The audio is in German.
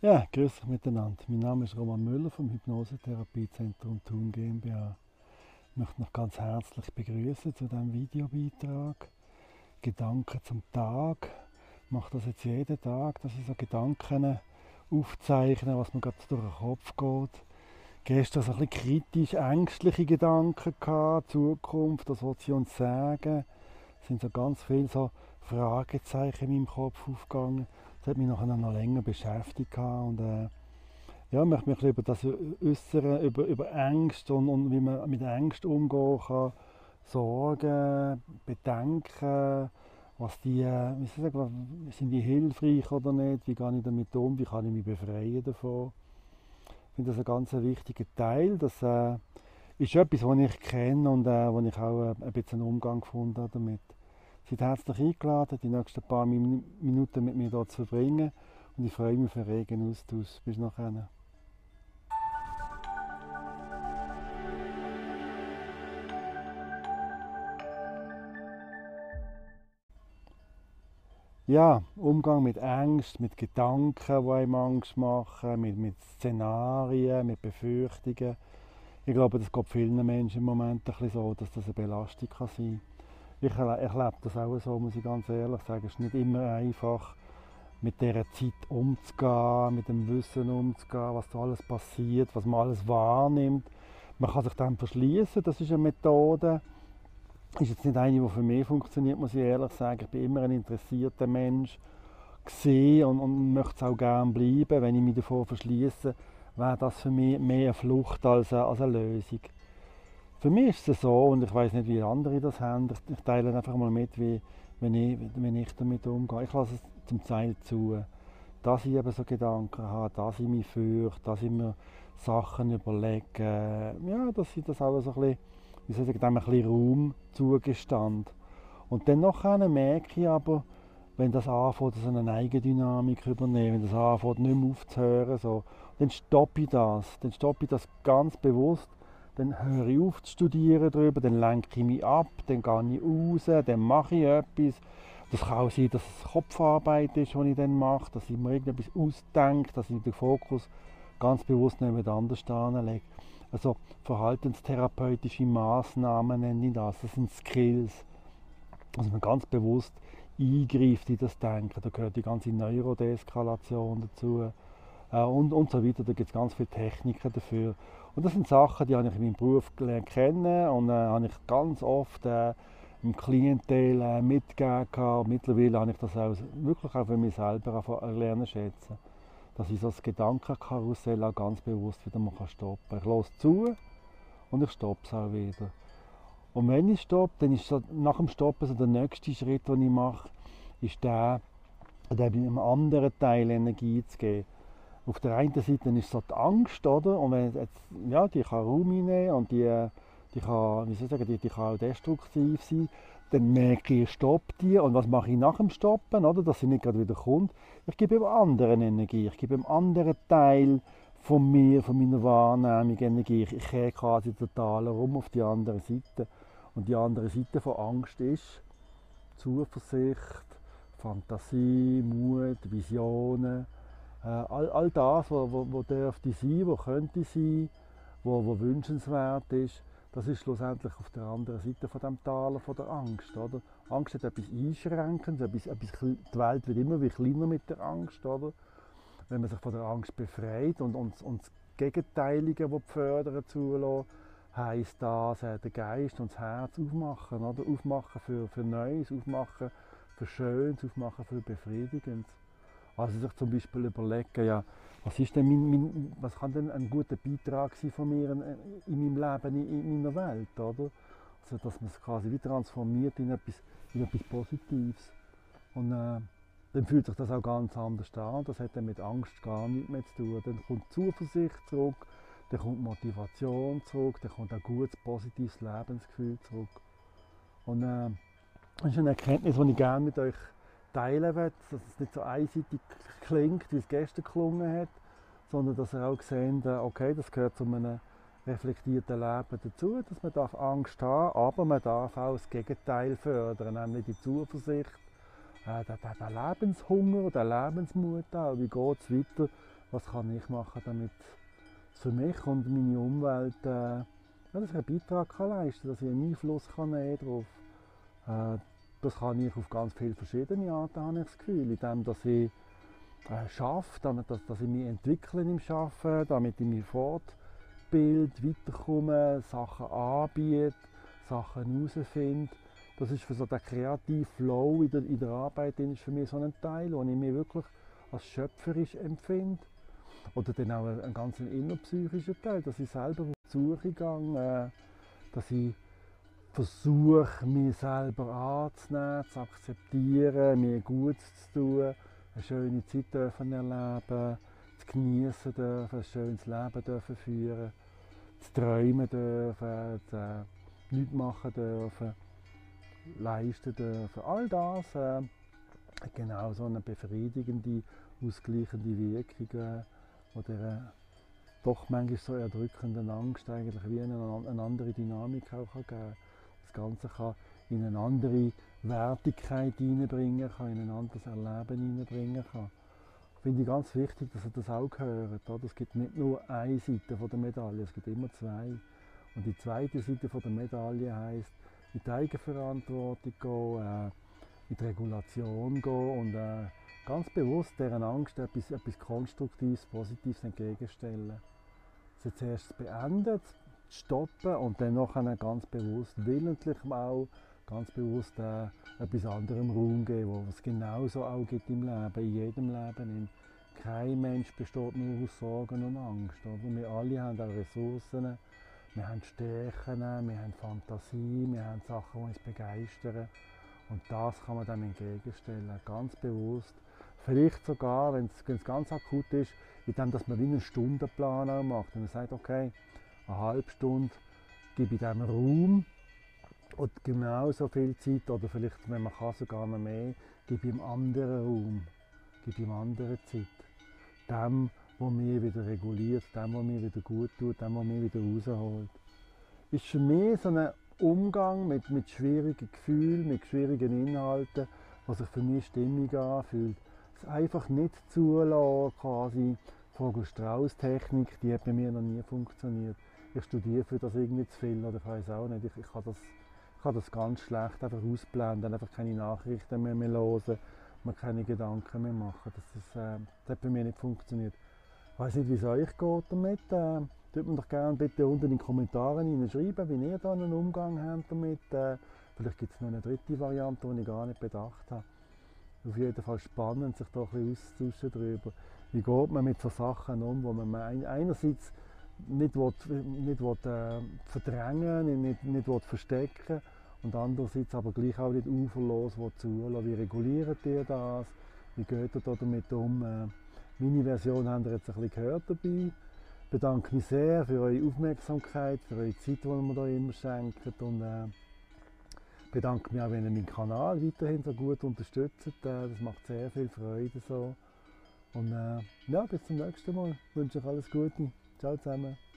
Ja, grüß euch miteinander. Mein Name ist Roman Müller vom Hypnosetherapiezentrum Thun GmbH. Ich möchte noch ganz herzlich begrüßen zu diesem Videobeitrag. Gedanken zum Tag. Ich mache das jetzt jeden Tag, dass ich so Gedanken aufzeichne, was mir gerade durch den Kopf geht. Gestern so ein bisschen kritisch, ängstliche Gedanken gehabt, Zukunft, was will sie uns sagen. Es sind so ganz viele so Fragezeichen in meinem Kopf aufgegangen das hat mich nachher noch länger beschäftigt und äh, ja, ich möchte mich über das äußern, über, über Ängste und, und wie man mit Ängsten umgehen kann, Sorgen, Bedenken, was die, äh, wie soll ich sagen, sind die hilfreich oder nicht, wie gehe ich damit um, wie kann ich mich befreien davon. Ich finde das ein ganz wichtiger Teil, das äh, ist etwas, was ich kenne und äh, wo ich auch äh, ein bisschen Umgang gefunden habe damit. Seid herzlich eingeladen, die nächsten paar Minuten mit mir hier zu verbringen. Und ich freue mich auf einen regen Austausch. Bis nachher. Ja, Umgang mit Ängsten, mit Gedanken, die einem Angst machen, mit, mit Szenarien, mit Befürchtungen. Ich glaube, das geht vielen Menschen im Moment ein bisschen so, dass das eine Belastung sein kann ich, ich lebe das auch so, muss ich ganz ehrlich sagen. Es ist nicht immer einfach, mit dieser Zeit umzugehen, mit dem Wissen umzugehen, was da alles passiert, was man alles wahrnimmt. Man kann sich dann verschließen, das ist eine Methode. Ist jetzt nicht eine, die für mich funktioniert, muss ich ehrlich sagen. Ich bin immer ein interessierter Mensch und, und möchte es auch gerne bleiben. Wenn ich mich davor verschließe, wäre das für mich mehr eine Flucht als eine, als eine Lösung. Für mich ist es so, und ich weiß nicht, wie andere das haben, ich, ich teile einfach mal mit, wie, wenn, ich, wenn ich damit umgehe. Ich lasse es zum Teil zu, dass ich eben so Gedanken habe, dass ich mich fürchte, dass ich mir Sachen überlege. Ja, dass ich das auch so ein bisschen, wie soll ich sagen, ein bisschen Raum zugestand. Und dann nachher merke ich aber, wenn das anfängt, so eine Eigendynamik übernehmen, wenn das anfängt, nicht mehr aufzuhören, so, dann stoppe ich das. Dann stoppe ich das ganz bewusst dann höre ich auf zu studieren darüber, dann lenke ich mich ab, dann gehe ich raus, dann mache ich etwas. Das kann auch sein, dass es Kopfarbeit ist, die ich dann mache, dass ich mir irgendetwas ausdenke, dass ich den Fokus ganz bewusst nicht anders lege. Also verhaltenstherapeutische Maßnahmen nenne ich das, das sind Skills. Also man ganz bewusst eingreift in das Denken, da gehört die ganze Neurodeskalation dazu und, und so weiter. Da gibt es ganz viele Techniken dafür. Und das sind Sachen, die habe ich in meinem Beruf gelernt kennen und äh, habe ich ganz oft äh, im Klientel äh, mitgegeben. Mittlerweile habe ich das auch, wirklich auch für mich selber lernen schätzen. Dass ich so das Gedankenkarussell auch ganz bewusst wieder mal stoppen kann. Ich lasse zu und ich stoppe es auch wieder. Und wenn ich stoppe, dann ist so, nach dem Stoppen so der nächste Schritt, den ich mache, ist der, einem anderen Teil Energie zu geben auf der einen Seite ist so die Angst, oder? Und wenn jetzt, ja, die kann Raum einnehmen und die, die kann, wie soll ich sagen, die, die kann auch destruktiv sein. Dann merke ich, stopp die. Und was mache ich nach dem Stoppen, oder? Dass sie nicht gerade wieder kommt. Ich gebe ihm anderen Energie. Ich gebe einem anderen Teil von mir, von meiner Wahrnehmung Energie. Ich, ich kehre quasi total rum auf die andere Seite. Und die andere Seite von Angst ist Zuversicht, Fantasie, Mut, Visionen äh, all, all das, was wo, wo dürfte sein, was könnte sein, was wo wünschenswert ist, das ist schlussendlich auf der anderen Seite von dem Tal von der Angst. Oder? Angst hat etwas Einschränkendes, etwas, etwas, die Welt wird immer wie kleiner mit der Angst. Oder? Wenn man sich von der Angst befreit und, und, und das Gegenteilige das fördern zulassen, heisst das, äh, den Geist und das Herz aufmachen. Oder? Aufmachen für, für Neues, aufmachen für Schönes, aufmachen für Befriedigendes. Also sich zum Beispiel überlegen, ja, was, ist denn mein, mein, was kann denn ein guter Beitrag sein von mir in, in meinem Leben, in, in, meiner Welt, oder? Also dass man es quasi wie transformiert in etwas, in etwas Positives. Und äh, dann fühlt sich das auch ganz anders an. Das hat dann mit Angst gar nichts mehr zu tun. Dann kommt Zuversicht zurück, dann kommt Motivation zurück, dann kommt ein gutes, positives Lebensgefühl zurück. Und äh, das ist eine Erkenntnis, die ich gerne mit euch teilen will, dass es nicht so einseitig klingt, wie es gestern gelungen hat, sondern dass ihr auch seht, okay, das gehört zu einem reflektierten Leben dazu, dass man darf Angst haben, aber man darf auch das Gegenteil fördern, nämlich die Zuversicht, äh, der, der, der Lebenshunger, der Lebensmut auch, wie geht es weiter, was kann ich machen, damit es für mich und meine Umwelt äh, ja, dass ich einen Beitrag kann leisten kann, dass ich einen Einfluss kann nehmen darauf. Äh, das kann ich auf ganz viele verschiedene Arten, habe ich das Gefühl. Indem, dass ich äh, schaffe, damit, dass, dass ich mich entwickle im Arbeiten, damit ich mich fortbilde, weiterkomme, Sachen anbiete, Sachen herausfinde. Das ist für so den kreativen Flow in der, in der Arbeit ist für mich so ein Teil, wo ich mich wirklich als schöpferisch empfinde. Oder dann auch einen ganz innerpsychischen Teil, dass ich selber auf die Suche gehe, äh, dass ich versuche, mich selber anzunehmen, zu akzeptieren, mir Gutes zu tun, eine schöne Zeit dürfen erleben, zu genießen dürfen, ein schönes Leben dürfen führen, zu träumen dürfen, zu, äh, nichts machen dürfen, leisten dürfen. All das äh, hat genau so eine befriedigende, ausgleichende Wirkung, äh, oder doch manchmal so erdrückenden Angst eigentlich wie eine, eine andere Dynamik auch kann geben Das Ganze kann in eine andere Wertigkeit hineinbringen, kann in ein anderes Erleben hineinbringen kann. Finde ich ganz wichtig, dass ihr das auch hört. Es gibt nicht nur eine Seite der Medaille, es gibt immer zwei. Und die zweite Seite der Medaille heißt in die Eigenverantwortung gehen, äh, in die Regulation gehen und äh, ganz bewusst deren Angst etwas, etwas Konstruktives, Positives entgegenstellen. Sie zuerst beenden, stoppen und dann nachher ganz bewusst, willentlich auch ganz bewusst äh, etwas anderem Raum geben, wo es genauso auch gibt im Leben, in jedem Leben. Kein Mensch besteht nur aus Sorgen und Angst. Oder? Wir alle haben auch Ressourcen, wir haben Stärken, wir haben Fantasie, wir haben Sachen, die uns begeistern. Und das kann man dem entgegenstellen, ganz bewusst Vielleicht sogar, wenn es ganz akut ist, indem dass man wie einen Stundenplan macht. Und man sagt, okay, eine halbe Stunde gebe ich diesem Raum und genauso viel Zeit, oder vielleicht, wenn man kann, sogar noch mehr, gebe ich ihm anderen Raum, gebe ihm andere Zeit. Dem, der mich wieder reguliert, dem, der mich wieder gut tut, dem, der mich wieder rausholt. Ist für mich so ein Umgang mit, mit schwierigen Gefühlen, mit schwierigen Inhalten, was sich für mich stimmig anfühlt es einfach nicht zulassen, quasi Vogel-Strauß-Technik, die hat bei mir noch nie funktioniert. Ich studiere für das irgendwie zu viel oder ich weiß auch nicht. Ich, ich, kann das, ich kann das ganz schlecht einfach ausblenden, einfach keine Nachrichten mehr, mehr hören, mir keine Gedanken mehr machen. Das, ist, äh, das hat bei mir nicht funktioniert. Ich weiß nicht, wie es euch geht damit. Äh, Tut mir doch gerne bitte unten in den Kommentaren schreiben, wie ihr da einen Umgang habt damit. Äh, vielleicht gibt es noch eine dritte Variante, die ich gar nicht bedacht habe auf jeden Fall spannend, sich da ein bisschen auszutauschen darüber. Wie geht man mit so Sachen um, wo man einerseits nicht, will, nicht will, äh, verdrängen, nicht, nicht will verstecken und andererseits aber gleich auch nicht uferlos zulassen. Wie reguliert ihr das? Wie geht ihr da damit um? Äh, meine Version habt ihr jetzt ein bisschen gehört dabei. Ich bedanke mich sehr für eure Aufmerksamkeit, für eure Zeit, die ihr mir da immer schenkt. Und, äh, bedanke mich auch, wenn ihr meinen Kanal weiterhin so gut unterstützt. Äh, das macht sehr viel Freude. So. Und äh, ja, bis zum nächsten Mal. Ich wünsche euch alles Gute. Ciao zusammen.